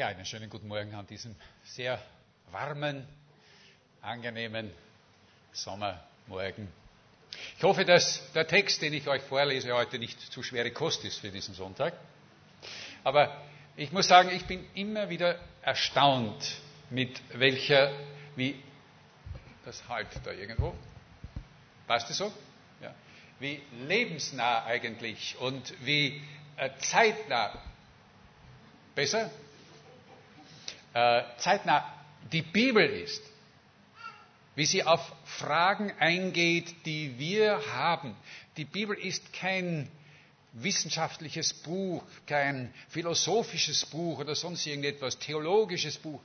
Ja, einen schönen guten Morgen an diesem sehr warmen, angenehmen Sommermorgen. Ich hoffe, dass der Text, den ich euch vorlese, heute nicht zu schwere Kost ist für diesen Sonntag. Aber ich muss sagen, ich bin immer wieder erstaunt, mit welcher, wie, das halt da irgendwo, passt es so? Ja. Wie lebensnah eigentlich und wie äh, zeitnah, besser? Äh, zeitnah die Bibel ist, wie sie auf Fragen eingeht, die wir haben. Die Bibel ist kein wissenschaftliches Buch, kein philosophisches Buch oder sonst irgendetwas, theologisches Buch,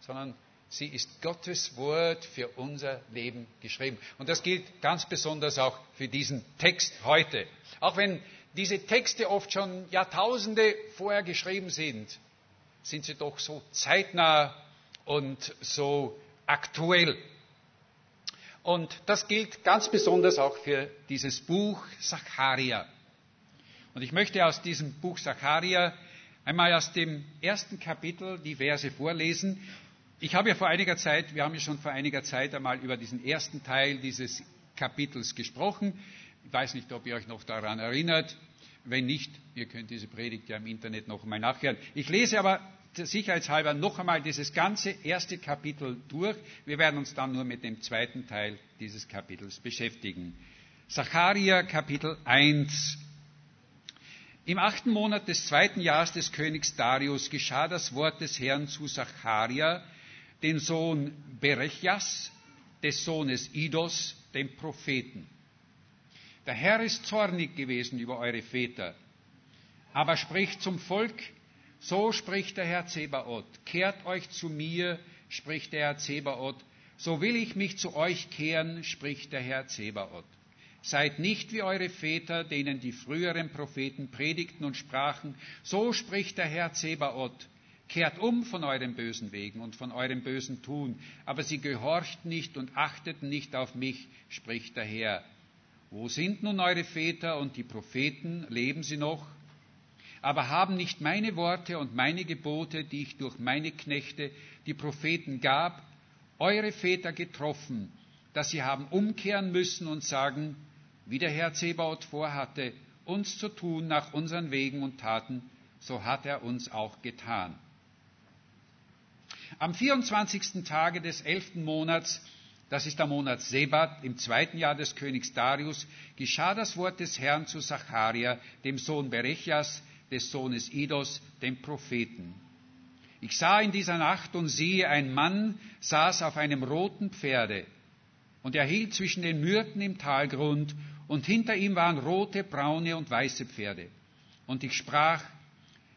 sondern sie ist Gottes Wort für unser Leben geschrieben. Und das gilt ganz besonders auch für diesen Text heute. Auch wenn diese Texte oft schon Jahrtausende vorher geschrieben sind, sind sie doch so zeitnah und so aktuell. Und das gilt ganz besonders auch für dieses Buch Zacharia. Und ich möchte aus diesem Buch Zacharia einmal aus dem ersten Kapitel die Verse vorlesen. Ich habe ja vor einiger Zeit, wir haben ja schon vor einiger Zeit einmal über diesen ersten Teil dieses Kapitels gesprochen. Ich weiß nicht, ob ihr euch noch daran erinnert. Wenn nicht, ihr könnt diese Predigt ja im Internet noch einmal nachhören. Ich lese aber sicherheitshalber noch einmal dieses ganze erste Kapitel durch. Wir werden uns dann nur mit dem zweiten Teil dieses Kapitels beschäftigen. Zacharia Kapitel 1. Im achten Monat des zweiten Jahres des Königs Darius geschah das Wort des Herrn zu Zacharia, den Sohn Berechjas, des Sohnes Idos, dem Propheten. Der Herr ist zornig gewesen über eure Väter, aber spricht zum Volk, so spricht der Herr Zebaoth, kehrt euch zu mir, spricht der Herr Zebaoth, so will ich mich zu euch kehren, spricht der Herr Zebaoth. Seid nicht wie eure Väter, denen die früheren Propheten predigten und sprachen, so spricht der Herr Zebaoth, kehrt um von euren bösen Wegen und von eurem bösen Tun, aber sie gehorchten nicht und achteten nicht auf mich, spricht der Herr. Wo sind nun eure Väter und die Propheten? Leben sie noch? Aber haben nicht meine Worte und meine Gebote, die ich durch meine Knechte, die Propheten gab, eure Väter getroffen, dass sie haben umkehren müssen und sagen, wie der Herr Zebaoth vorhatte, uns zu tun nach unseren Wegen und Taten, so hat er uns auch getan. Am 24. Tage des elften Monats das ist der Monat Sebat, im zweiten Jahr des Königs Darius, geschah das Wort des Herrn zu Zacharia, dem Sohn Berechas, des Sohnes Idos, dem Propheten. Ich sah in dieser Nacht und siehe, ein Mann saß auf einem roten Pferde, und er hielt zwischen den Myrten im Talgrund, und hinter ihm waren rote, braune und weiße Pferde. Und ich sprach,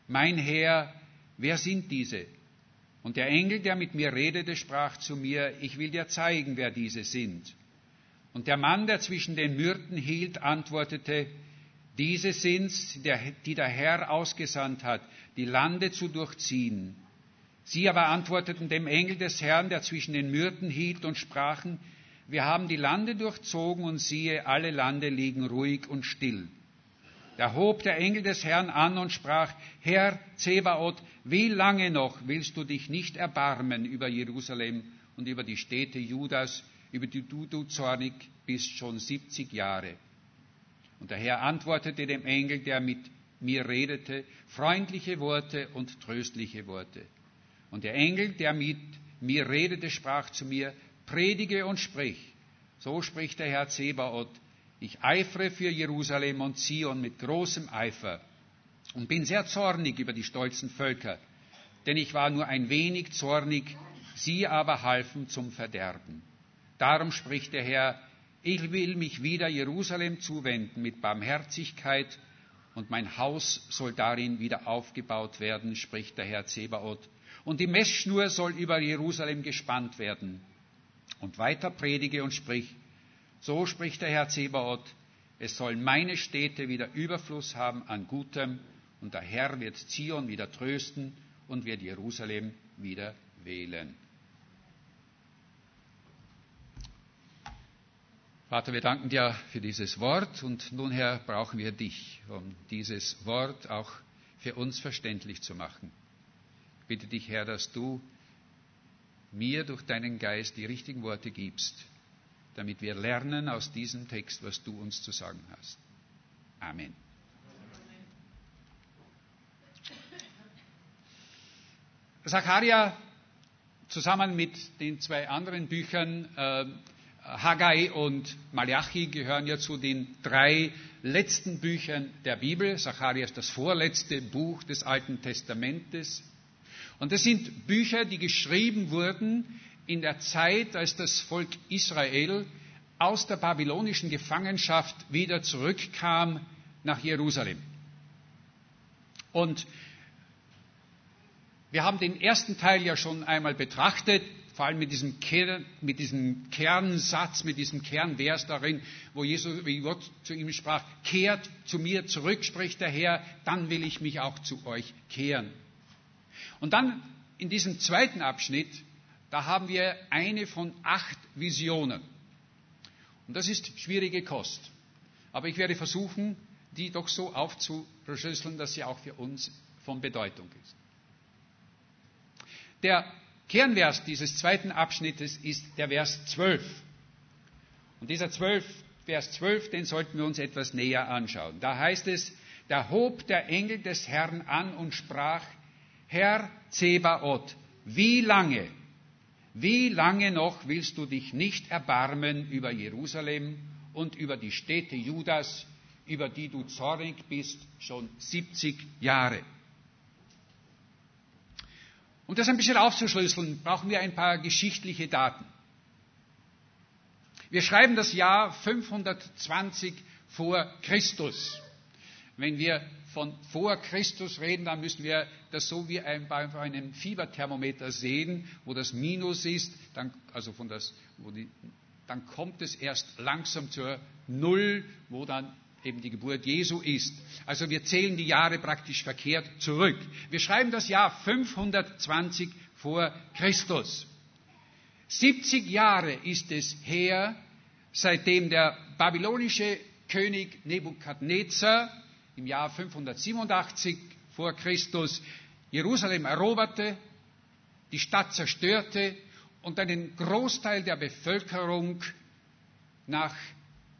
mein Herr, wer sind diese? Und der Engel, der mit mir redete, sprach zu mir, ich will dir zeigen, wer diese sind. Und der Mann, der zwischen den Myrten hielt, antwortete, diese sind's, die der Herr ausgesandt hat, die Lande zu durchziehen. Sie aber antworteten dem Engel des Herrn, der zwischen den Myrten hielt, und sprachen, wir haben die Lande durchzogen und siehe, alle Lande liegen ruhig und still. Da hob der Engel des Herrn an und sprach, Herr Zebaoth, wie lange noch willst du dich nicht erbarmen über Jerusalem und über die Städte Judas, über die du, du zornig bist schon siebzig Jahre? Und der Herr antwortete dem Engel, der mit mir redete, freundliche Worte und tröstliche Worte. Und der Engel, der mit mir redete, sprach zu mir, predige und sprich. So spricht der Herr Zebaoth, ich eifere für Jerusalem und Zion mit großem Eifer und bin sehr zornig über die stolzen Völker, denn ich war nur ein wenig zornig, sie aber halfen zum Verderben. Darum spricht der Herr, ich will mich wieder Jerusalem zuwenden mit Barmherzigkeit und mein Haus soll darin wieder aufgebaut werden, spricht der Herr Zebaoth. Und die Messschnur soll über Jerusalem gespannt werden. Und weiter predige und sprich, so spricht der Herr Zebaoth, es sollen meine Städte wieder Überfluss haben an Gutem, und der Herr wird Zion wieder trösten und wird Jerusalem wieder wählen. Vater, wir danken dir für dieses Wort und nun, Herr, brauchen wir dich, um dieses Wort auch für uns verständlich zu machen. bitte dich, Herr, dass du mir durch deinen Geist die richtigen Worte gibst, damit wir lernen aus diesem Text, was du uns zu sagen hast. Amen. Zacharia zusammen mit den zwei anderen Büchern, äh, Haggai und Malachi, gehören ja zu den drei letzten Büchern der Bibel. Zacharia ist das vorletzte Buch des Alten Testamentes. Und das sind Bücher, die geschrieben wurden in der Zeit, als das Volk Israel aus der babylonischen Gefangenschaft wieder zurückkam nach Jerusalem. Und wir haben den ersten Teil ja schon einmal betrachtet, vor allem mit diesem, Kern, mit diesem Kernsatz, mit diesem Kernvers darin, wo, Jesus, wie Gott zu ihm sprach, kehrt zu mir zurück, spricht der Herr, dann will ich mich auch zu euch kehren. Und dann in diesem zweiten Abschnitt, da haben wir eine von acht Visionen. Und das ist schwierige Kost. Aber ich werde versuchen, die doch so aufzuschlüsseln, dass sie auch für uns von Bedeutung ist. Der Kernvers dieses zweiten Abschnittes ist der Vers 12. Und dieser 12, Vers 12, den sollten wir uns etwas näher anschauen. Da heißt es, da hob der Engel des Herrn an und sprach, Herr Zebaoth, wie lange, wie lange noch willst du dich nicht erbarmen über Jerusalem und über die Städte Judas, über die du zornig bist, schon 70 Jahre? Um das ein bisschen aufzuschlüsseln, brauchen wir ein paar geschichtliche Daten. Wir schreiben das Jahr 520 vor Christus. Wenn wir von vor Christus reden, dann müssen wir das so wie ein, bei einem Fieberthermometer sehen, wo das Minus ist, dann, also von das, wo die, dann kommt es erst langsam zur Null, wo dann eben die Geburt Jesu ist. Also wir zählen die Jahre praktisch verkehrt zurück. Wir schreiben das Jahr 520 vor Christus. 70 Jahre ist es her, seitdem der babylonische König Nebukadnezar im Jahr 587 vor Christus Jerusalem eroberte, die Stadt zerstörte und einen Großteil der Bevölkerung nach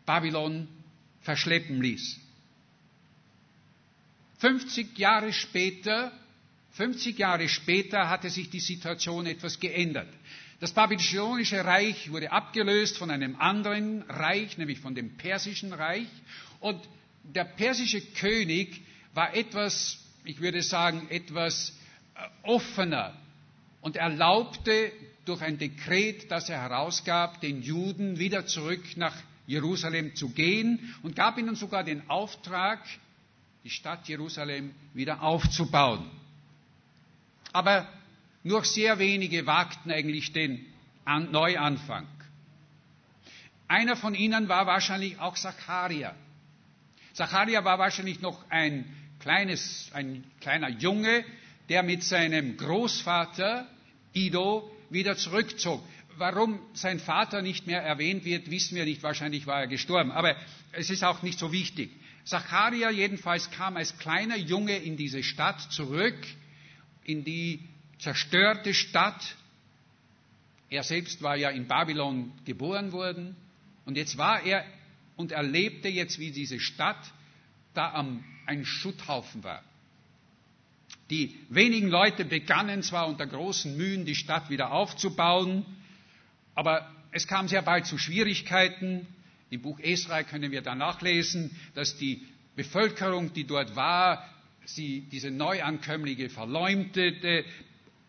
Babylon verschleppen ließ. 50 Jahre später, 50 Jahre später hatte sich die Situation etwas geändert. Das babylonische Reich wurde abgelöst von einem anderen Reich, nämlich von dem persischen Reich. Und der persische König war etwas, ich würde sagen, etwas äh, offener und erlaubte durch ein Dekret, das er herausgab, den Juden wieder zurück nach Jerusalem zu gehen und gab ihnen sogar den Auftrag, die Stadt Jerusalem wieder aufzubauen. Aber nur sehr wenige wagten eigentlich den Neuanfang. Einer von ihnen war wahrscheinlich auch Zacharia. Zacharia war wahrscheinlich noch ein kleines, ein kleiner Junge, der mit seinem Großvater Ido wieder zurückzog. Warum sein Vater nicht mehr erwähnt wird, wissen wir nicht. Wahrscheinlich war er gestorben. Aber es ist auch nicht so wichtig. Zacharia jedenfalls kam als kleiner Junge in diese Stadt zurück, in die zerstörte Stadt. Er selbst war ja in Babylon geboren worden. Und jetzt war er und erlebte jetzt, wie diese Stadt da am, ein Schutthaufen war. Die wenigen Leute begannen zwar unter großen Mühen, die Stadt wieder aufzubauen, aber es kam sehr bald zu Schwierigkeiten. Im Buch Esra können wir da nachlesen, dass die Bevölkerung, die dort war, sie diese Neuankömmlinge verleumdete,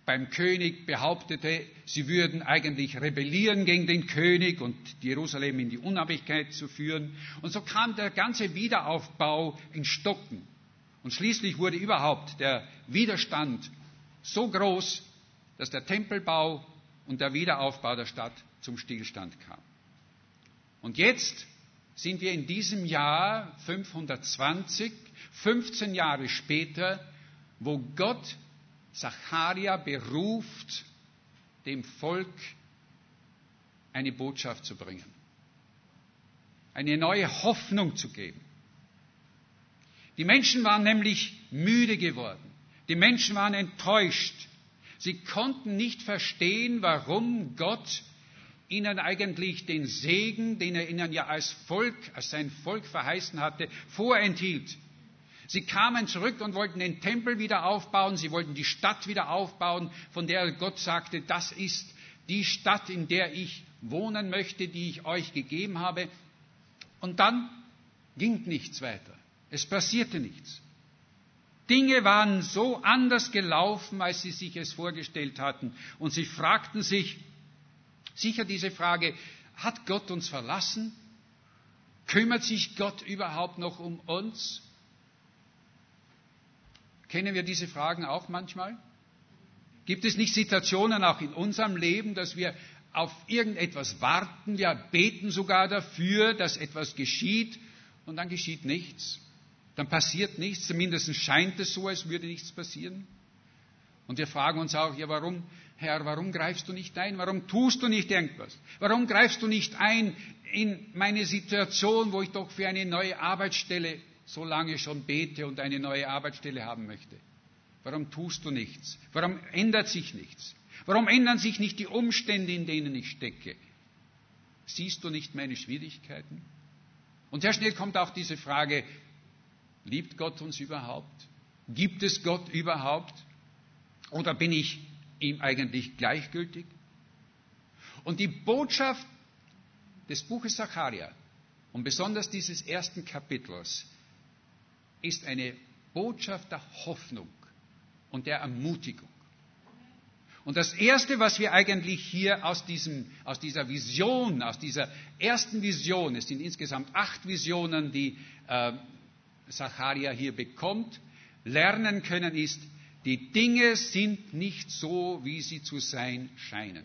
beim König behauptete, sie würden eigentlich rebellieren gegen den König und Jerusalem in die Unabhängigkeit zu führen. Und so kam der ganze Wiederaufbau in Stocken. Und schließlich wurde überhaupt der Widerstand so groß, dass der Tempelbau und der Wiederaufbau der Stadt zum Stillstand kam. Und jetzt sind wir in diesem Jahr 520, 15 Jahre später, wo Gott Zacharia beruft, dem Volk eine Botschaft zu bringen, eine neue Hoffnung zu geben. Die Menschen waren nämlich müde geworden. Die Menschen waren enttäuscht Sie konnten nicht verstehen, warum Gott ihnen eigentlich den Segen, den er ihnen ja als Volk, als sein Volk verheißen hatte, vorenthielt. Sie kamen zurück und wollten den Tempel wieder aufbauen, sie wollten die Stadt wieder aufbauen, von der Gott sagte, das ist die Stadt, in der ich wohnen möchte, die ich euch gegeben habe. Und dann ging nichts weiter. Es passierte nichts. Dinge waren so anders gelaufen, als sie sich es vorgestellt hatten. Und sie fragten sich, sicher diese Frage, hat Gott uns verlassen? Kümmert sich Gott überhaupt noch um uns? Kennen wir diese Fragen auch manchmal? Gibt es nicht Situationen auch in unserem Leben, dass wir auf irgendetwas warten, wir beten sogar dafür, dass etwas geschieht und dann geschieht nichts? dann passiert nichts, zumindest scheint es so, als würde nichts passieren. Und wir fragen uns auch, ja, warum, Herr, warum greifst du nicht ein? Warum tust du nicht irgendwas? Warum greifst du nicht ein in meine Situation, wo ich doch für eine neue Arbeitsstelle so lange schon bete und eine neue Arbeitsstelle haben möchte? Warum tust du nichts? Warum ändert sich nichts? Warum ändern sich nicht die Umstände, in denen ich stecke? Siehst du nicht meine Schwierigkeiten? Und sehr schnell kommt auch diese Frage, Liebt Gott uns überhaupt? Gibt es Gott überhaupt? Oder bin ich ihm eigentlich gleichgültig? Und die Botschaft des Buches Zacharia und besonders dieses ersten Kapitels ist eine Botschaft der Hoffnung und der Ermutigung. Und das Erste, was wir eigentlich hier aus, diesem, aus dieser Vision, aus dieser ersten Vision, es sind insgesamt acht Visionen, die äh, Zacharia hier bekommt, lernen können, ist, die Dinge sind nicht so, wie sie zu sein scheinen.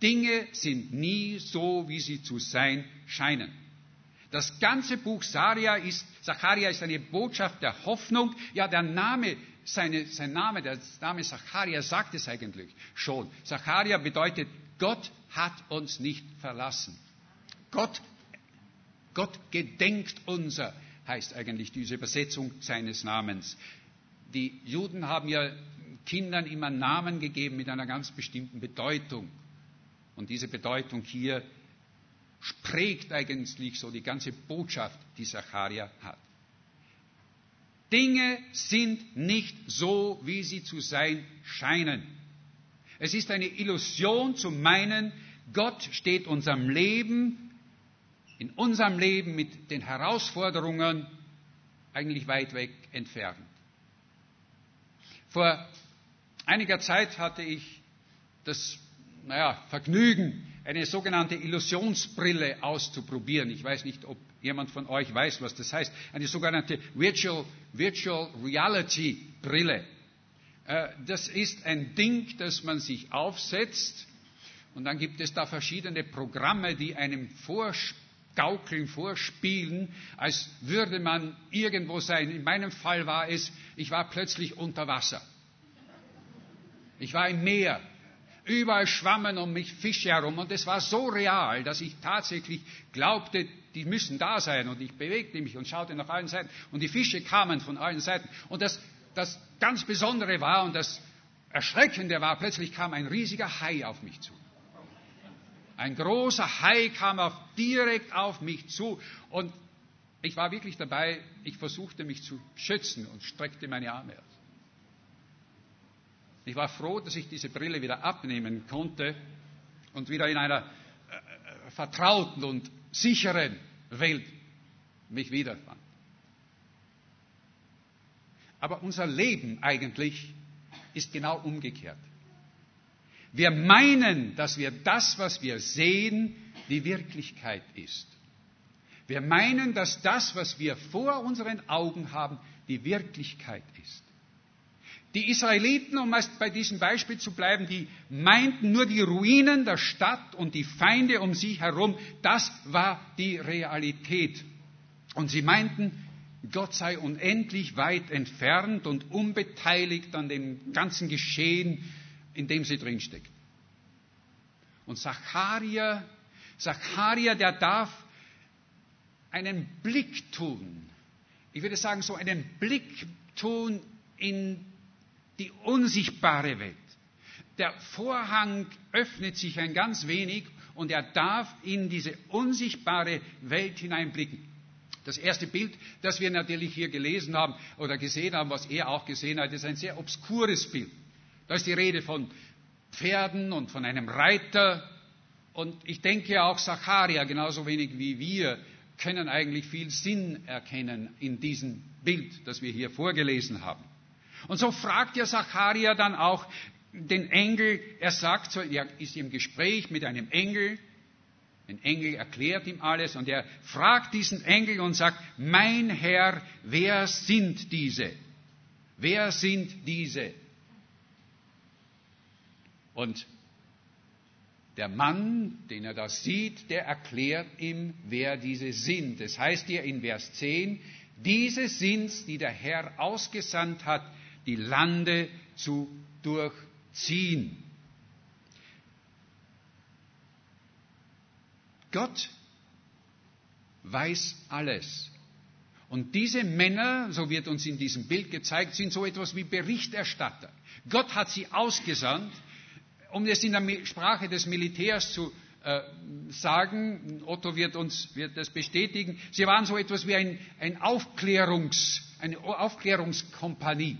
Dinge sind nie so, wie sie zu sein scheinen. Das ganze Buch Saria ist, Zacharia ist eine Botschaft der Hoffnung. Ja, der Name, seine, sein Name, der Name Zacharia sagt es eigentlich schon. Zacharia bedeutet, Gott hat uns nicht verlassen. Gott, Gott gedenkt unser heißt eigentlich diese Übersetzung seines Namens. Die Juden haben ja Kindern immer Namen gegeben mit einer ganz bestimmten Bedeutung. Und diese Bedeutung hier prägt eigentlich so die ganze Botschaft, die Zacharia hat. Dinge sind nicht so, wie sie zu sein scheinen. Es ist eine Illusion zu meinen, Gott steht unserem Leben in unserem Leben mit den Herausforderungen eigentlich weit weg entfernt. Vor einiger Zeit hatte ich das naja, Vergnügen, eine sogenannte Illusionsbrille auszuprobieren. Ich weiß nicht, ob jemand von euch weiß, was das heißt. Eine sogenannte Virtual, Virtual Reality Brille. Äh, das ist ein Ding, das man sich aufsetzt und dann gibt es da verschiedene Programme, die einem vorspielen Gaukeln, Vorspielen, als würde man irgendwo sein. In meinem Fall war es, ich war plötzlich unter Wasser. Ich war im Meer. Überall schwammen um mich Fische herum. Und es war so real, dass ich tatsächlich glaubte, die müssen da sein. Und ich bewegte mich und schaute nach allen Seiten. Und die Fische kamen von allen Seiten. Und das, das ganz Besondere war und das Erschreckende war, plötzlich kam ein riesiger Hai auf mich zu. Ein großer Hai kam auf, direkt auf mich zu. Und ich war wirklich dabei, ich versuchte mich zu schützen und streckte meine Arme aus. Ich war froh, dass ich diese Brille wieder abnehmen konnte und wieder in einer äh, äh vertrauten und sicheren Welt mich wiederfand. Aber unser Leben eigentlich ist genau umgekehrt. Wir meinen, dass wir das, was wir sehen, die Wirklichkeit ist. Wir meinen, dass das, was wir vor unseren Augen haben, die Wirklichkeit ist. Die Israeliten, um bei diesem Beispiel zu bleiben, die meinten nur die Ruinen der Stadt und die Feinde um sie herum, das war die Realität. Und sie meinten, Gott sei unendlich weit entfernt und unbeteiligt an dem ganzen Geschehen in dem sie drinsteckt. Und Zacharia, Zacharia, der darf einen Blick tun. Ich würde sagen, so einen Blick tun in die unsichtbare Welt. der Vorhang öffnet sich ein ganz wenig und er darf in diese unsichtbare Welt hineinblicken. Das erste Bild, das wir natürlich hier gelesen haben oder gesehen haben, was er auch gesehen hat, ist ein sehr obskures Bild. Da ist die Rede von Pferden und von einem Reiter. Und ich denke auch Zacharia, genauso wenig wie wir, können eigentlich viel Sinn erkennen in diesem Bild, das wir hier vorgelesen haben. Und so fragt ja Zacharia dann auch den Engel, er sagt so, er ist im Gespräch mit einem Engel, ein Engel erklärt ihm alles und er fragt diesen Engel und sagt, mein Herr, wer sind diese? Wer sind diese? Und der Mann, den er da sieht, der erklärt ihm, wer diese sind. Das heißt hier in Vers 10, diese sind's, die der Herr ausgesandt hat, die Lande zu durchziehen. Gott weiß alles. Und diese Männer, so wird uns in diesem Bild gezeigt, sind so etwas wie Berichterstatter. Gott hat sie ausgesandt, um es in der Sprache des Militärs zu äh, sagen, Otto wird uns wird das bestätigen, sie waren so etwas wie ein, ein Aufklärungs, eine Aufklärungskompanie,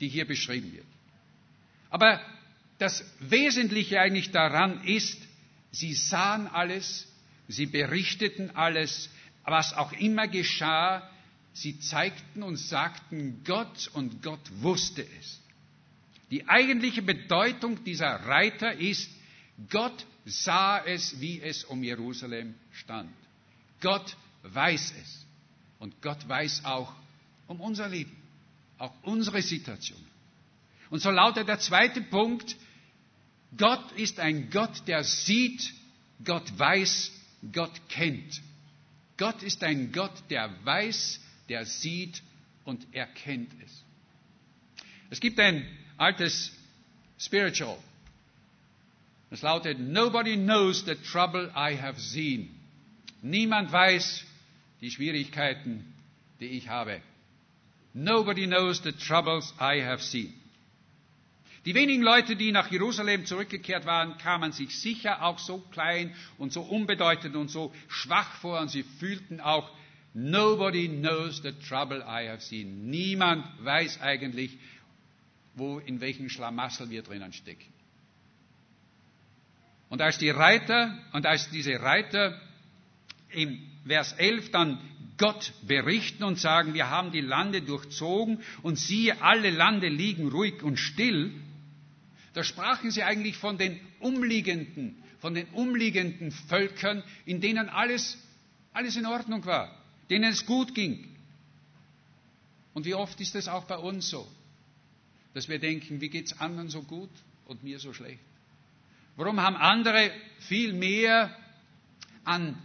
die hier beschrieben wird. Aber das Wesentliche eigentlich daran ist, sie sahen alles, sie berichteten alles, was auch immer geschah, sie zeigten und sagten Gott und Gott wusste es. Die eigentliche Bedeutung dieser Reiter ist, Gott sah es, wie es um Jerusalem stand. Gott weiß es. Und Gott weiß auch um unser Leben, auch unsere Situation. Und so lautet der zweite Punkt, Gott ist ein Gott, der sieht, Gott weiß, Gott kennt. Gott ist ein Gott, der weiß, der sieht und erkennt es. Es gibt ein altes Spiritual. Es lautet, Nobody knows the trouble I have seen. Niemand weiß die Schwierigkeiten, die ich habe. Nobody knows the troubles I have seen. Die wenigen Leute, die nach Jerusalem zurückgekehrt waren, kamen sich sicher auch so klein und so unbedeutend und so schwach vor und sie fühlten auch, Nobody knows the trouble I have seen. Niemand weiß eigentlich, wo, in welchen Schlamassel wir drinnen stecken. Und als die Reiter, und als diese Reiter im Vers 11 dann Gott berichten und sagen, wir haben die Lande durchzogen und siehe, alle Lande liegen ruhig und still, da sprachen sie eigentlich von den umliegenden, von den umliegenden Völkern, in denen alles, alles in Ordnung war, denen es gut ging. Und wie oft ist es auch bei uns so? dass wir denken, wie geht es anderen so gut und mir so schlecht? Warum haben andere viel mehr an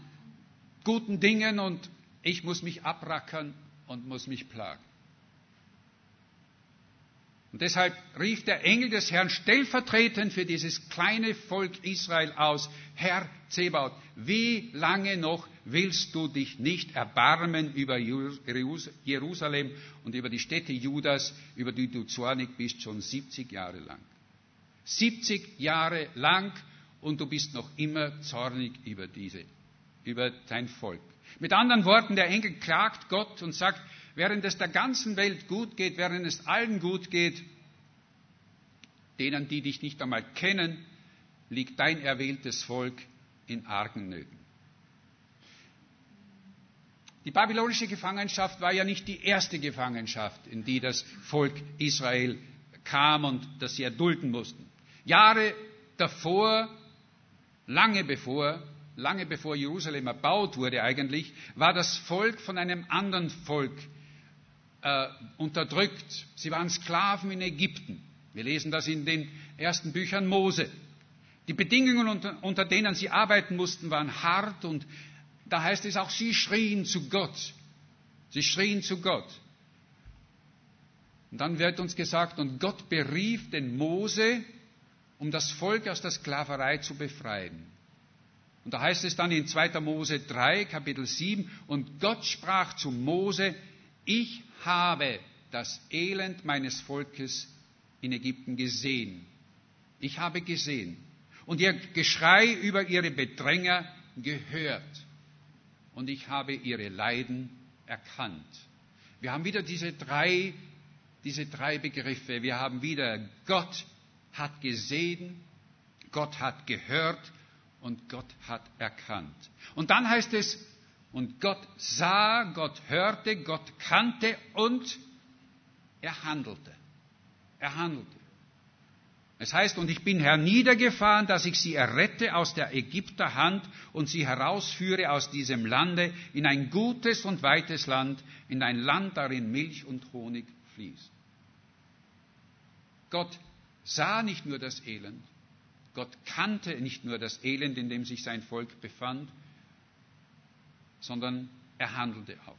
guten Dingen und ich muss mich abrackern und muss mich plagen? Und deshalb rief der Engel des Herrn stellvertretend für dieses kleine Volk Israel aus, Herr Zebaut, wie lange noch willst du dich nicht erbarmen über Jerusalem und über die Städte Judas, über die du zornig bist, schon 70 Jahre lang. 70 Jahre lang und du bist noch immer zornig über diese, über dein Volk. Mit anderen Worten, der Engel klagt Gott und sagt, während es der ganzen Welt gut geht, während es allen gut geht, denen, die dich nicht einmal kennen, liegt dein erwähltes Volk in argen Nöten. Die babylonische Gefangenschaft war ja nicht die erste Gefangenschaft, in die das Volk Israel kam und das sie erdulden mussten. Jahre davor, lange bevor, lange bevor Jerusalem erbaut wurde eigentlich, war das Volk von einem anderen Volk äh, unterdrückt. Sie waren Sklaven in Ägypten. Wir lesen das in den ersten Büchern Mose. Die Bedingungen, unter, unter denen sie arbeiten mussten, waren hart und da heißt es auch, sie schrien zu Gott. Sie schrien zu Gott. Und dann wird uns gesagt, und Gott berief den Mose, um das Volk aus der Sklaverei zu befreien. Und da heißt es dann in 2. Mose 3, Kapitel 7, und Gott sprach zu Mose, ich habe das Elend meines Volkes in Ägypten gesehen Ich habe gesehen und ihr Geschrei über ihre Bedränger gehört und ich habe ihre Leiden erkannt. Wir haben wieder diese drei, diese drei Begriffe. Wir haben wieder Gott hat gesehen, Gott hat gehört und Gott hat erkannt. Und dann heißt es, und Gott sah, Gott hörte, Gott kannte und er handelte. Er handelte. Es heißt, und ich bin herniedergefahren, dass ich sie errette aus der Ägypter Hand und sie herausführe aus diesem Lande in ein gutes und weites Land, in ein Land, darin Milch und Honig fließt. Gott sah nicht nur das Elend, Gott kannte nicht nur das Elend, in dem sich sein Volk befand, sondern er handelte auch.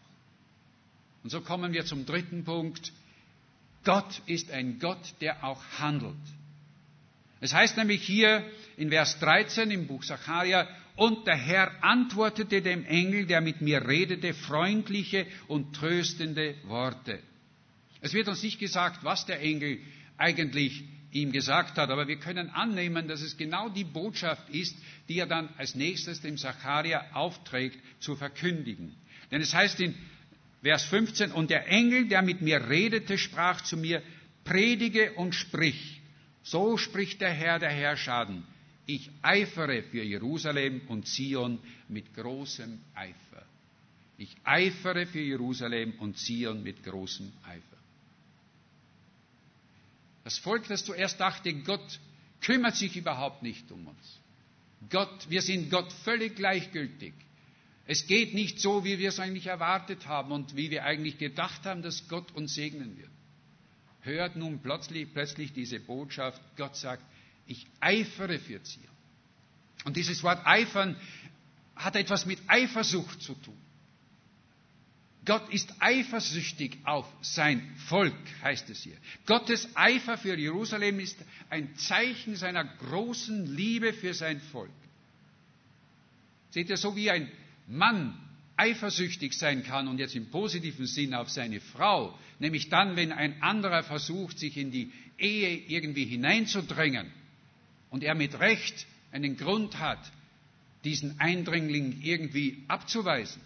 Und so kommen wir zum dritten Punkt. Gott ist ein Gott, der auch handelt. Es heißt nämlich hier in Vers 13 im Buch Sacharja, und der Herr antwortete dem Engel, der mit mir redete, freundliche und tröstende Worte. Es wird uns nicht gesagt, was der Engel eigentlich ihm gesagt hat, aber wir können annehmen, dass es genau die Botschaft ist, die er dann als nächstes dem Zacharia aufträgt, zu verkündigen. Denn es heißt in Vers 15, und der Engel, der mit mir redete, sprach zu mir, predige und sprich. So spricht der Herr der Herrschaden. Ich eifere für Jerusalem und Zion mit großem Eifer. Ich eifere für Jerusalem und Zion mit großem Eifer. Das Volk, das zuerst dachte, Gott kümmert sich überhaupt nicht um uns. Gott, wir sind Gott völlig gleichgültig. Es geht nicht so, wie wir es eigentlich erwartet haben und wie wir eigentlich gedacht haben, dass Gott uns segnen wird. Hört nun plötzlich, plötzlich diese Botschaft, Gott sagt, ich eifere für Zion. Und dieses Wort eifern hat etwas mit Eifersucht zu tun. Gott ist eifersüchtig auf sein Volk, heißt es hier. Gottes Eifer für Jerusalem ist ein Zeichen seiner großen Liebe für sein Volk. Seht ihr, so wie ein Mann eifersüchtig sein kann und jetzt im positiven Sinn auf seine Frau, nämlich dann, wenn ein anderer versucht, sich in die Ehe irgendwie hineinzudrängen und er mit Recht einen Grund hat, diesen Eindringling irgendwie abzuweisen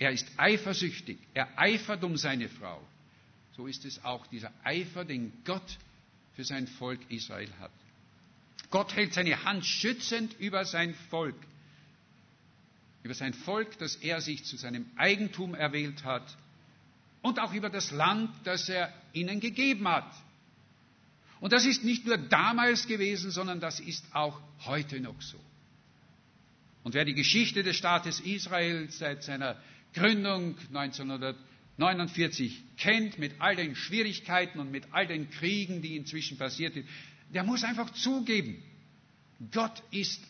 er ist eifersüchtig. Er eifert um seine Frau. So ist es auch dieser Eifer, den Gott für sein Volk Israel hat. Gott hält seine Hand schützend über sein Volk. Über sein Volk, das er sich zu seinem Eigentum erwählt hat. Und auch über das Land, das er ihnen gegeben hat. Und das ist nicht nur damals gewesen, sondern das ist auch heute noch so. Und wer die Geschichte des Staates Israel seit seiner Gründung 1949 kennt, mit all den Schwierigkeiten und mit all den Kriegen, die inzwischen passiert sind, der muss einfach zugeben, Gott ist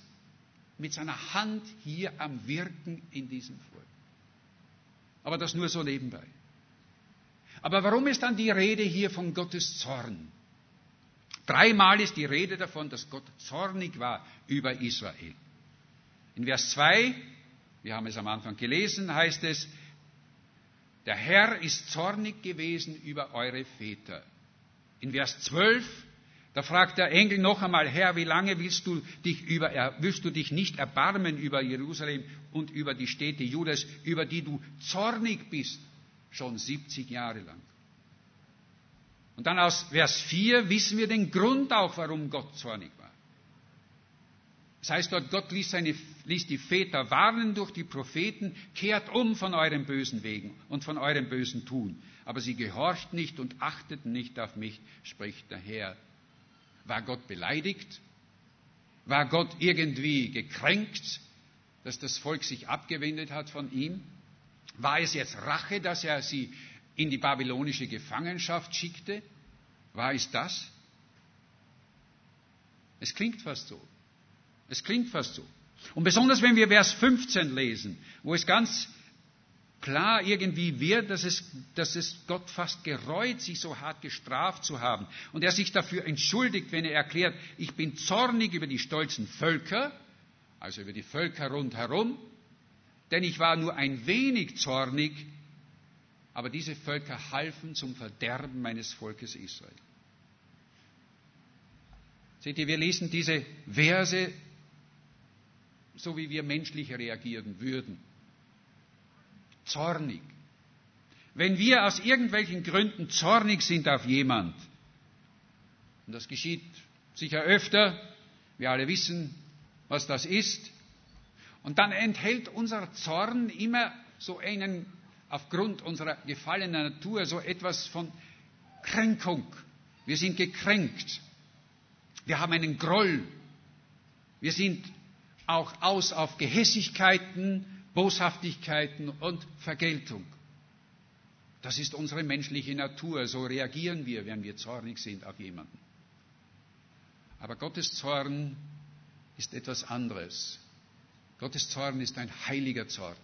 mit seiner Hand hier am Wirken in diesem Volk. Aber das nur so nebenbei. Aber warum ist dann die Rede hier von Gottes Zorn? Dreimal ist die Rede davon, dass Gott zornig war über Israel. In Vers 2 wir haben es am Anfang gelesen, heißt es, der Herr ist zornig gewesen über eure Väter. In Vers 12, da fragt der Engel noch einmal, Herr, wie lange willst du dich, über, willst du dich nicht erbarmen über Jerusalem und über die Städte Judas, über die du zornig bist, schon 70 Jahre lang? Und dann aus Vers 4 wissen wir den Grund auch, warum Gott zornig war. Das heißt dort, Gott ließ, seine, ließ die Väter warnen durch die Propheten, kehrt um von euren bösen Wegen und von eurem bösen Tun. Aber sie gehorchten nicht und achteten nicht auf mich, spricht der Herr. War Gott beleidigt? War Gott irgendwie gekränkt, dass das Volk sich abgewendet hat von ihm? War es jetzt Rache, dass er sie in die babylonische Gefangenschaft schickte? War es das? Es klingt fast so. Es klingt fast so. Und besonders wenn wir Vers 15 lesen, wo es ganz klar irgendwie wird, dass es, dass es Gott fast gereut, sich so hart gestraft zu haben. Und er sich dafür entschuldigt, wenn er erklärt, ich bin zornig über die stolzen Völker, also über die Völker rundherum, denn ich war nur ein wenig zornig, aber diese Völker halfen zum Verderben meines Volkes Israel. Seht ihr, wir lesen diese Verse so, wie wir menschlich reagieren würden. Zornig. Wenn wir aus irgendwelchen Gründen zornig sind auf jemand, und das geschieht sicher öfter, wir alle wissen, was das ist, und dann enthält unser Zorn immer so einen, aufgrund unserer gefallenen Natur, so etwas von Kränkung. Wir sind gekränkt. Wir haben einen Groll. Wir sind auch aus auf Gehässigkeiten, Boshaftigkeiten und Vergeltung. Das ist unsere menschliche Natur. So reagieren wir, wenn wir zornig sind auf jemanden. Aber Gottes Zorn ist etwas anderes. Gottes Zorn ist ein heiliger Zorn.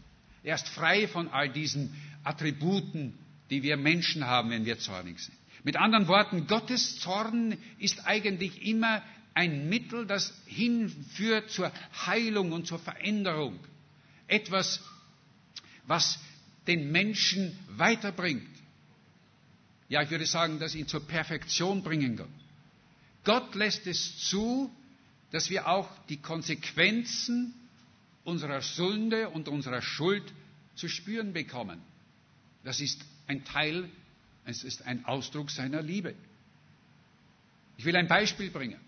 Er ist frei von all diesen Attributen, die wir Menschen haben, wenn wir zornig sind. Mit anderen Worten, Gottes Zorn ist eigentlich immer ein Mittel, das hinführt zur Heilung und zur Veränderung. Etwas, was den Menschen weiterbringt. Ja, ich würde sagen, das ihn zur Perfektion bringen kann. Gott lässt es zu, dass wir auch die Konsequenzen unserer Sünde und unserer Schuld zu spüren bekommen. Das ist ein Teil es ist ein Ausdruck seiner Liebe. Ich will ein Beispiel bringen.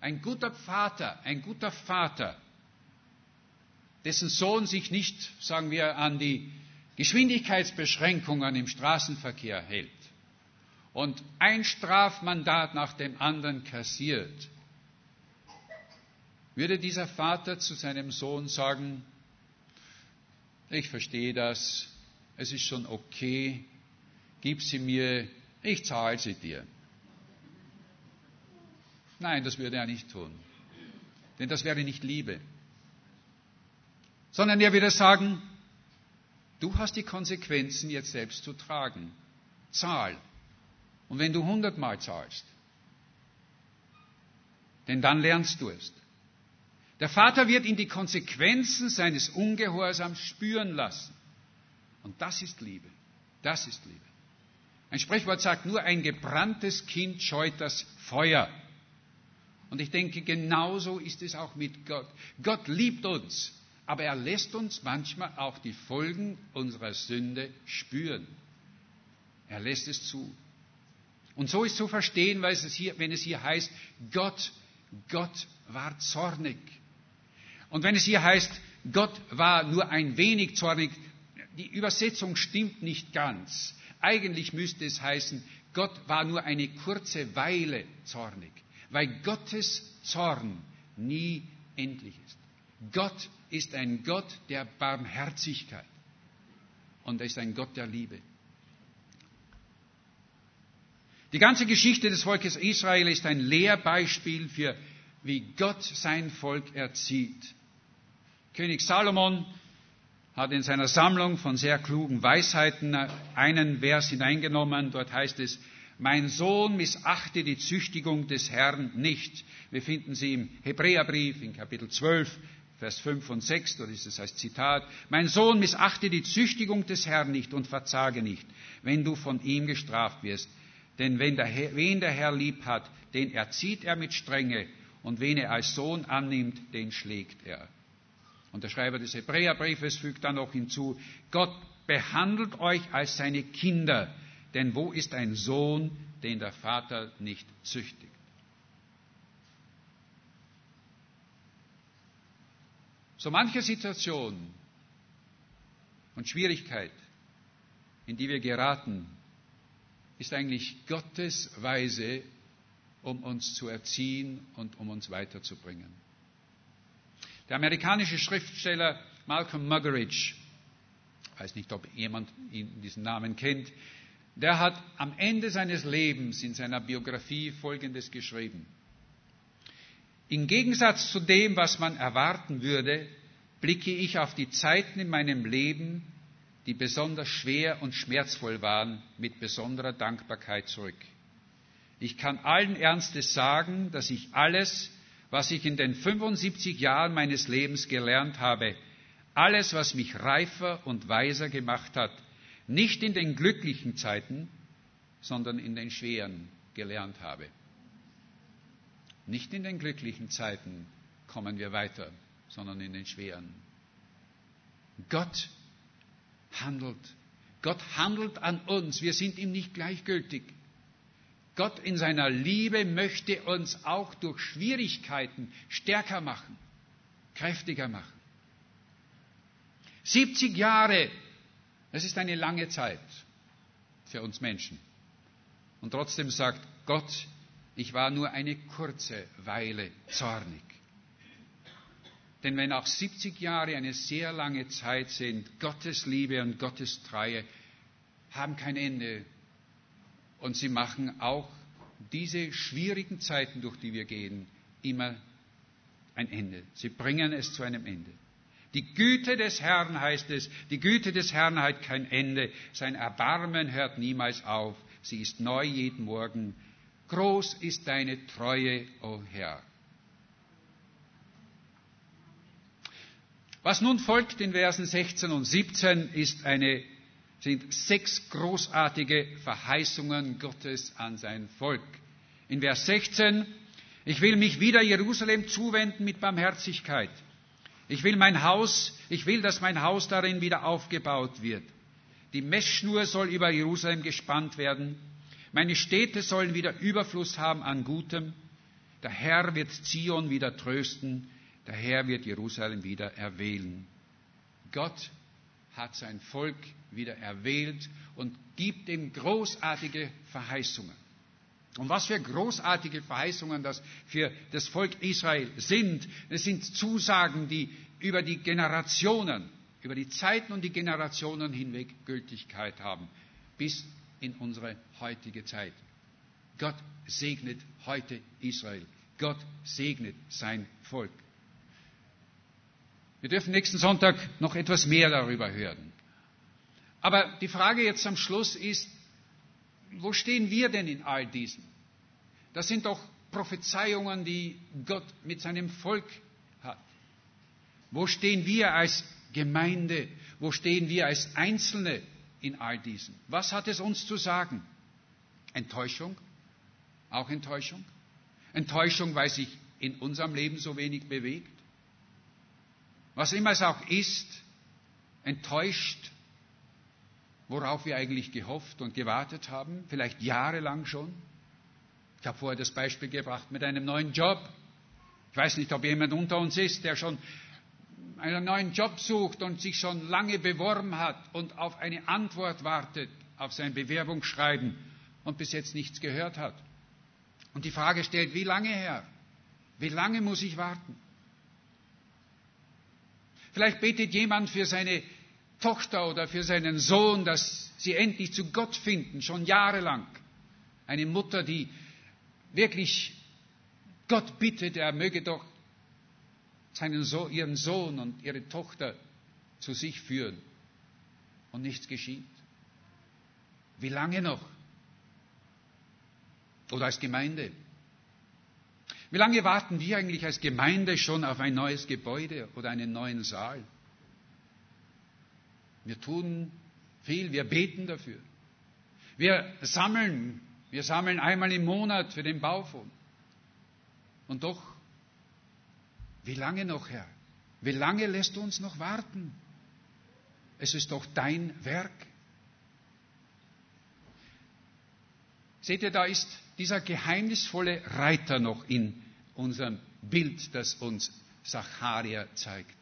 Ein guter Vater, ein guter Vater, dessen Sohn sich nicht, sagen wir, an die Geschwindigkeitsbeschränkungen im Straßenverkehr hält und ein Strafmandat nach dem anderen kassiert, würde dieser Vater zu seinem Sohn sagen, ich verstehe das, es ist schon okay, gib sie mir, ich zahle sie dir. Nein, das würde er nicht tun. Denn das wäre nicht Liebe. Sondern er würde sagen, du hast die Konsequenzen jetzt selbst zu tragen. Zahl. Und wenn du hundertmal zahlst, denn dann lernst du es. Der Vater wird ihn die Konsequenzen seines Ungehorsams spüren lassen. Und das ist Liebe. Das ist Liebe. Ein Sprichwort sagt, nur ein gebranntes Kind scheut das Feuer. Und ich denke, genauso ist es auch mit Gott. Gott liebt uns, aber er lässt uns manchmal auch die Folgen unserer Sünde spüren. Er lässt es zu. Und so ist zu verstehen, weil es hier, wenn es hier heißt, Gott, Gott war zornig. Und wenn es hier heißt, Gott war nur ein wenig zornig, die Übersetzung stimmt nicht ganz. Eigentlich müsste es heißen, Gott war nur eine kurze Weile zornig, weil Gottes Zorn nie endlich ist. Gott ist ein Gott der Barmherzigkeit und er ist ein Gott der Liebe. Die ganze Geschichte des Volkes Israel ist ein Lehrbeispiel für, wie Gott sein Volk erzieht. König Salomon hat in seiner Sammlung von sehr klugen Weisheiten einen Vers hineingenommen. Dort heißt es, mein Sohn missachte die Züchtigung des Herrn nicht. Wir finden sie im Hebräerbrief in Kapitel 12, Vers 5 und 6, dort ist es als Zitat, mein Sohn missachte die Züchtigung des Herrn nicht und verzage nicht, wenn du von ihm gestraft wirst. Denn wenn der Herr, wen der Herr lieb hat, den erzieht er mit Strenge, und wen er als Sohn annimmt, den schlägt er. Und der Schreiber des Hebräerbriefes fügt dann noch hinzu, Gott behandelt euch als seine Kinder, denn wo ist ein Sohn, den der Vater nicht züchtigt? So manche Situation und Schwierigkeit, in die wir geraten, ist eigentlich Gottes Weise, um uns zu erziehen und um uns weiterzubringen. Der amerikanische Schriftsteller Malcolm Muggeridge, ich weiß nicht, ob jemand diesen Namen kennt, der hat am Ende seines Lebens in seiner Biografie Folgendes geschrieben. Im Gegensatz zu dem, was man erwarten würde, blicke ich auf die Zeiten in meinem Leben, die besonders schwer und schmerzvoll waren, mit besonderer Dankbarkeit zurück. Ich kann allen Ernstes sagen, dass ich alles, was ich in den 75 Jahren meines Lebens gelernt habe, alles, was mich reifer und weiser gemacht hat, nicht in den glücklichen Zeiten, sondern in den schweren gelernt habe. Nicht in den glücklichen Zeiten kommen wir weiter, sondern in den schweren. Gott handelt. Gott handelt an uns. Wir sind ihm nicht gleichgültig. Gott in seiner Liebe möchte uns auch durch Schwierigkeiten stärker machen, kräftiger machen. 70 Jahre, das ist eine lange Zeit für uns Menschen. Und trotzdem sagt Gott, ich war nur eine kurze Weile zornig. Denn wenn auch 70 Jahre eine sehr lange Zeit sind, Gottes Liebe und Gottes Treue haben kein Ende. Und sie machen auch diese schwierigen Zeiten, durch die wir gehen, immer ein Ende. Sie bringen es zu einem Ende. Die Güte des Herrn heißt es, die Güte des Herrn hat kein Ende, sein Erbarmen hört niemals auf, sie ist neu jeden Morgen. Groß ist deine Treue, o oh Herr. Was nun folgt in Versen 16 und 17 ist eine, sind sechs großartige Verheißungen Gottes an sein Volk. In Vers 16, ich will mich wieder Jerusalem zuwenden mit Barmherzigkeit ich will mein Haus, ich will, dass mein Haus darin wieder aufgebaut wird. Die Messschnur soll über Jerusalem gespannt werden. Meine Städte sollen wieder Überfluss haben an Gutem. Der Herr wird Zion wieder trösten. Der Herr wird Jerusalem wieder erwählen. Gott hat sein Volk wieder erwählt und gibt ihm großartige Verheißungen. Und was für großartige Verheißungen das für das Volk Israel sind. Es sind Zusagen, die über die Generationen, über die Zeiten und die Generationen hinweg Gültigkeit haben, bis in unsere heutige Zeit. Gott segnet heute Israel. Gott segnet sein Volk. Wir dürfen nächsten Sonntag noch etwas mehr darüber hören. Aber die Frage jetzt am Schluss ist, wo stehen wir denn in all diesem? Das sind doch Prophezeiungen, die Gott mit seinem Volk hat. Wo stehen wir als Gemeinde? Wo stehen wir als Einzelne in all diesem? Was hat es uns zu sagen? Enttäuschung? Auch Enttäuschung? Enttäuschung, weil sich in unserem Leben so wenig bewegt? Was immer es auch ist, enttäuscht worauf wir eigentlich gehofft und gewartet haben, vielleicht jahrelang schon. Ich habe vorher das Beispiel gebracht mit einem neuen Job. Ich weiß nicht, ob jemand unter uns ist, der schon einen neuen Job sucht und sich schon lange beworben hat und auf eine Antwort wartet, auf sein Bewerbungsschreiben und bis jetzt nichts gehört hat. Und die Frage stellt, wie lange her? Wie lange muss ich warten? Vielleicht betet jemand für seine Tochter oder für seinen Sohn, dass sie endlich zu Gott finden, schon jahrelang. Eine Mutter, die wirklich Gott bittet, er möge doch seinen so ihren Sohn und ihre Tochter zu sich führen. Und nichts geschieht. Wie lange noch? Oder als Gemeinde? Wie lange warten wir eigentlich als Gemeinde schon auf ein neues Gebäude oder einen neuen Saal? Wir tun viel, wir beten dafür. Wir sammeln, wir sammeln einmal im Monat für den Baufonds. Und doch, wie lange noch, Herr? Wie lange lässt du uns noch warten? Es ist doch dein Werk. Seht ihr, da ist dieser geheimnisvolle Reiter noch in unserem Bild, das uns Zacharia zeigt.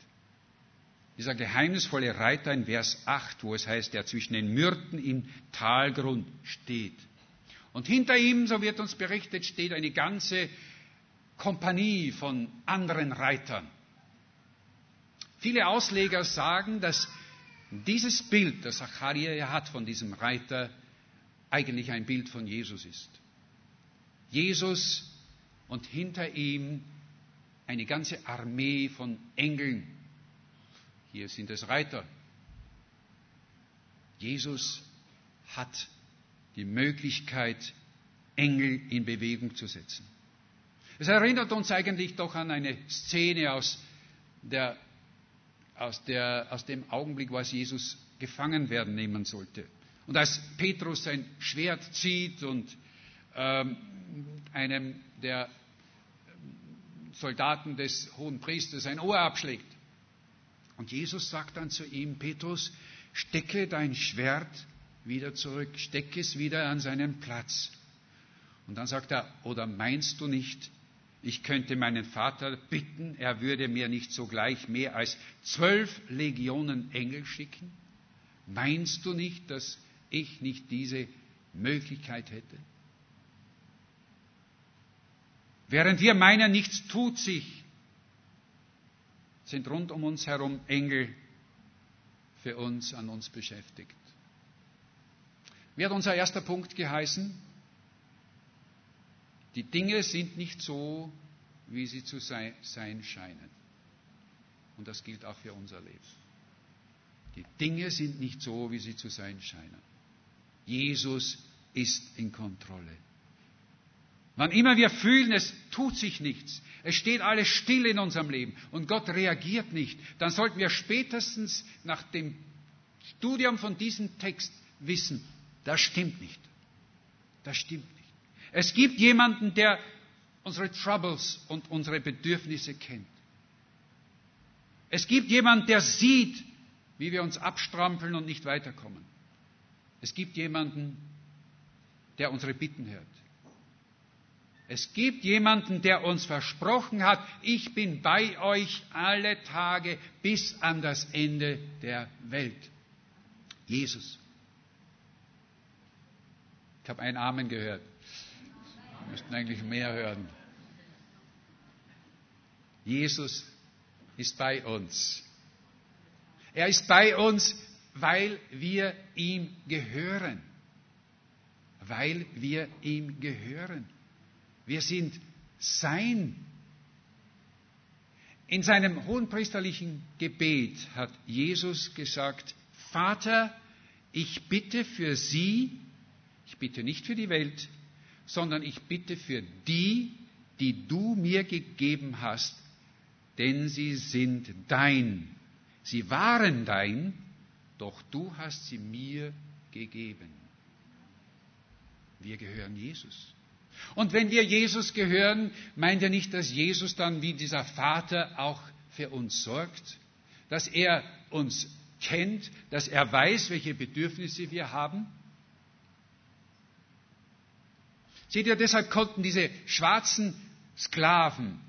Dieser geheimnisvolle Reiter in Vers 8, wo es heißt, der zwischen den Myrten im Talgrund steht. Und hinter ihm, so wird uns berichtet, steht eine ganze Kompanie von anderen Reitern. Viele Ausleger sagen, dass dieses Bild, das Zacharia hat von diesem Reiter, eigentlich ein Bild von Jesus ist. Jesus und hinter ihm eine ganze Armee von Engeln, hier sind es Reiter. Jesus hat die Möglichkeit, Engel in Bewegung zu setzen. Es erinnert uns eigentlich doch an eine Szene aus, der, aus, der, aus dem Augenblick, wo Jesus gefangen werden nehmen sollte. Und als Petrus sein Schwert zieht und ähm, einem der Soldaten des hohen Priesters ein Ohr abschlägt. Und Jesus sagt dann zu ihm, Petrus, stecke dein Schwert wieder zurück, stecke es wieder an seinen Platz. Und dann sagt er, oder meinst du nicht, ich könnte meinen Vater bitten, er würde mir nicht sogleich mehr als zwölf Legionen Engel schicken? Meinst du nicht, dass ich nicht diese Möglichkeit hätte? Während wir meinen, nichts tut sich, sind rund um uns herum Engel für uns, an uns beschäftigt. Wie hat unser erster Punkt geheißen? Die Dinge sind nicht so, wie sie zu sein scheinen. Und das gilt auch für unser Leben. Die Dinge sind nicht so, wie sie zu sein scheinen. Jesus ist in Kontrolle. Wann immer wir fühlen, es tut sich nichts, es steht alles still in unserem Leben und Gott reagiert nicht, dann sollten wir spätestens nach dem Studium von diesem Text wissen, das stimmt nicht. Das stimmt nicht. Es gibt jemanden, der unsere Troubles und unsere Bedürfnisse kennt. Es gibt jemanden, der sieht, wie wir uns abstrampeln und nicht weiterkommen. Es gibt jemanden, der unsere Bitten hört. Es gibt jemanden, der uns versprochen hat, ich bin bei euch alle Tage bis an das Ende der Welt. Jesus. Ich habe einen Amen gehört. Wir müssten eigentlich mehr hören. Jesus ist bei uns. Er ist bei uns, weil wir ihm gehören. Weil wir ihm gehören. Wir sind sein. In seinem hohenpriesterlichen Gebet hat Jesus gesagt, Vater, ich bitte für sie, ich bitte nicht für die Welt, sondern ich bitte für die, die du mir gegeben hast, denn sie sind dein. Sie waren dein, doch du hast sie mir gegeben. Wir gehören Jesus. Und wenn wir Jesus gehören, meint er nicht, dass Jesus dann wie dieser Vater auch für uns sorgt, dass er uns kennt, dass er weiß, welche Bedürfnisse wir haben? Seht ihr, deshalb konnten diese schwarzen Sklaven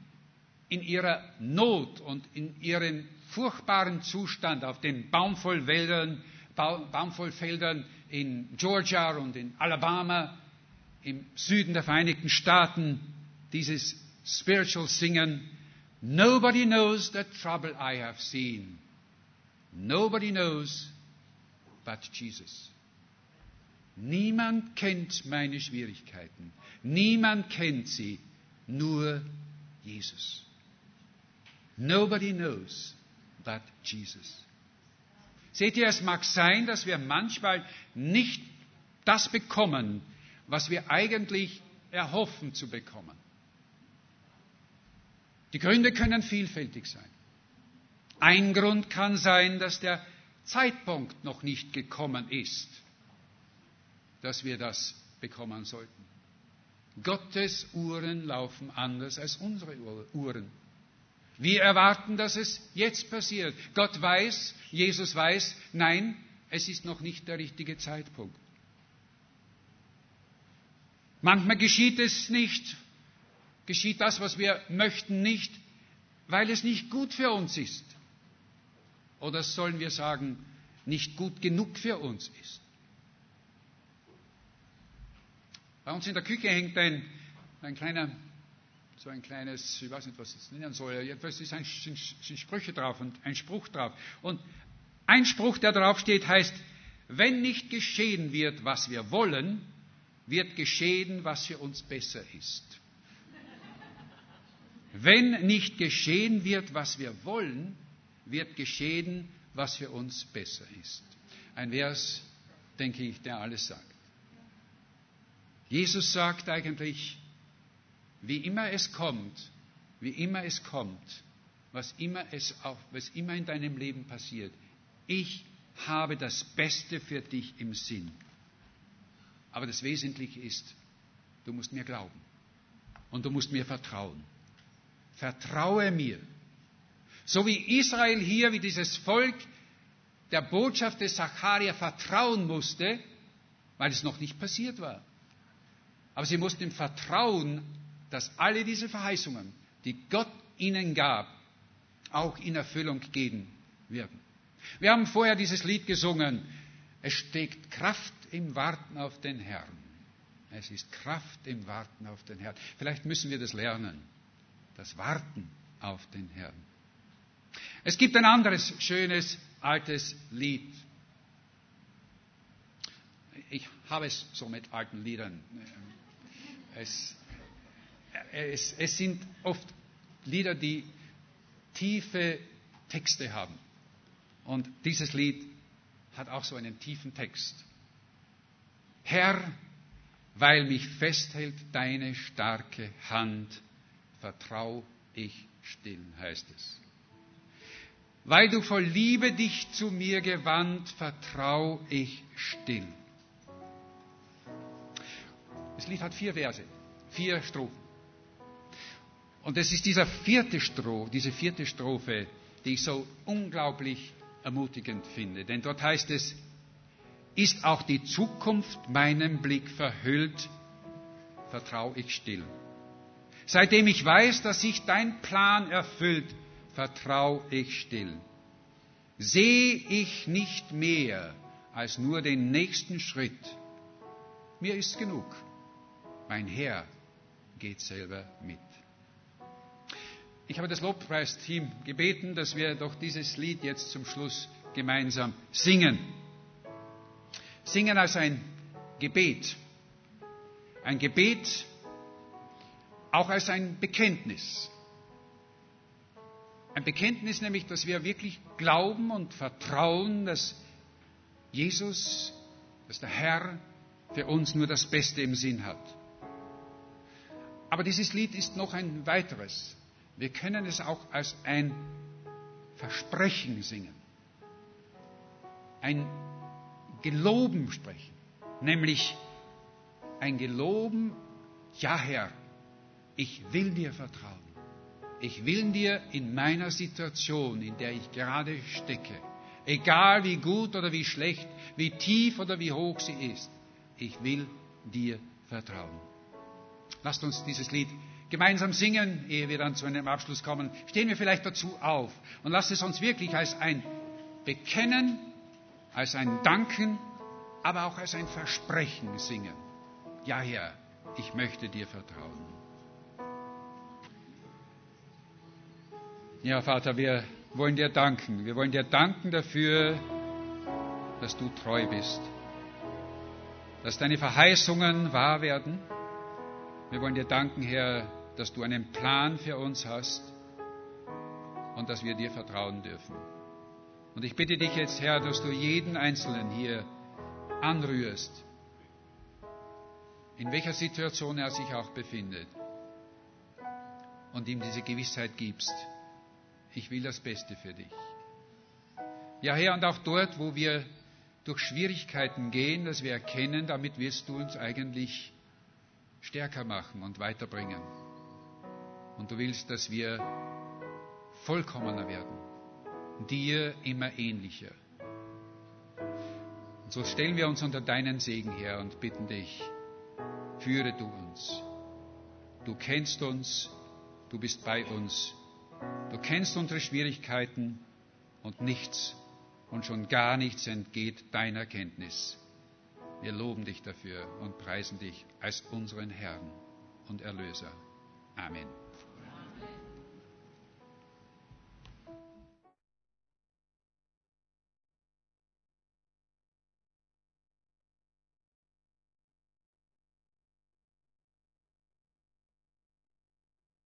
in ihrer Not und in ihrem furchtbaren Zustand auf den Baumvollwäldern, Baumvollfeldern in Georgia und in Alabama im Süden der Vereinigten Staaten dieses Spiritual Singen. Nobody knows the trouble I have seen. Nobody knows but Jesus. Niemand kennt meine Schwierigkeiten. Niemand kennt sie, nur Jesus. Nobody knows but Jesus. Seht ihr, es mag sein, dass wir manchmal nicht das bekommen, was wir eigentlich erhoffen zu bekommen. Die Gründe können vielfältig sein. Ein Grund kann sein, dass der Zeitpunkt noch nicht gekommen ist, dass wir das bekommen sollten. Gottes Uhren laufen anders als unsere Uhren. Wir erwarten, dass es jetzt passiert. Gott weiß, Jesus weiß, nein, es ist noch nicht der richtige Zeitpunkt. Manchmal geschieht es nicht, geschieht das, was wir möchten, nicht, weil es nicht gut für uns ist. Oder sollen wir sagen, nicht gut genug für uns ist. Bei uns in der Küche hängt ein, ein kleiner, so ein kleines, ich weiß nicht, was ich es nennen soll, jedenfalls ein, sind Sprüche drauf und ein Spruch drauf. Und ein Spruch, der drauf steht, heißt, wenn nicht geschehen wird, was wir wollen, wird geschehen, was für uns besser ist. Wenn nicht geschehen wird, was wir wollen, wird geschehen, was für uns besser ist. Ein Vers, denke ich, der alles sagt. Jesus sagt eigentlich, wie immer es kommt, wie immer es kommt, was immer, es auch, was immer in deinem Leben passiert, ich habe das Beste für dich im Sinn. Aber das Wesentliche ist, du musst mir glauben und du musst mir vertrauen. vertraue mir. So wie Israel hier, wie dieses Volk der Botschaft des Zacharia vertrauen musste, weil es noch nicht passiert war. Aber sie mussten im Vertrauen, dass alle diese Verheißungen, die Gott ihnen gab, auch in Erfüllung gehen werden. Wir haben vorher dieses Lied gesungen. Es steckt Kraft im Warten auf den Herrn. Es ist Kraft im Warten auf den Herrn. Vielleicht müssen wir das lernen. Das Warten auf den Herrn. Es gibt ein anderes schönes altes Lied. Ich habe es so mit alten Liedern. Es, es, es sind oft Lieder, die tiefe Texte haben. Und dieses Lied hat auch so einen tiefen Text. Herr, weil mich festhält deine starke Hand, vertrau ich still, heißt es. Weil du voll Liebe dich zu mir gewandt, vertrau ich still. Das Lied hat vier Verse, vier Strophen. Und es ist dieser vierte Strophe, diese vierte Strophe, die ich so unglaublich ermutigend finde. Denn dort heißt es, ist auch die Zukunft meinem Blick verhüllt, vertraue ich still. Seitdem ich weiß, dass sich dein Plan erfüllt, vertraue ich still. Sehe ich nicht mehr als nur den nächsten Schritt. Mir ist genug. Mein Herr geht selber mit. Ich habe das Lobpreisteam gebeten, dass wir doch dieses Lied jetzt zum Schluss gemeinsam singen. Singen als ein Gebet. Ein Gebet auch als ein Bekenntnis. Ein Bekenntnis nämlich, dass wir wirklich glauben und vertrauen, dass Jesus, dass der Herr für uns nur das Beste im Sinn hat. Aber dieses Lied ist noch ein weiteres. Wir können es auch als ein Versprechen singen, ein Geloben sprechen, nämlich ein Geloben, ja Herr, ich will dir vertrauen. Ich will dir in meiner Situation, in der ich gerade stecke, egal wie gut oder wie schlecht, wie tief oder wie hoch sie ist, ich will dir vertrauen. Lasst uns dieses Lied gemeinsam singen, ehe wir dann zu einem Abschluss kommen. Stehen wir vielleicht dazu auf und lasst es uns wirklich als ein Bekennen, als ein Danken, aber auch als ein Versprechen singen. Ja, Herr, ich möchte dir vertrauen. Ja, Vater, wir wollen dir danken. Wir wollen dir danken dafür, dass du treu bist, dass deine Verheißungen wahr werden. Wir wollen dir danken, Herr, dass du einen Plan für uns hast und dass wir dir vertrauen dürfen. Und ich bitte dich jetzt, Herr, dass du jeden Einzelnen hier anrührst, in welcher Situation er sich auch befindet, und ihm diese Gewissheit gibst, ich will das Beste für dich. Ja, Herr, und auch dort, wo wir durch Schwierigkeiten gehen, dass wir erkennen, damit wirst du uns eigentlich stärker machen und weiterbringen. Und du willst, dass wir vollkommener werden, dir immer ähnlicher. Und so stellen wir uns unter deinen Segen her und bitten dich, führe du uns. Du kennst uns, du bist bei uns, du kennst unsere Schwierigkeiten und nichts und schon gar nichts entgeht deiner Kenntnis. Wir loben dich dafür und preisen dich als unseren Herrn und Erlöser. Amen.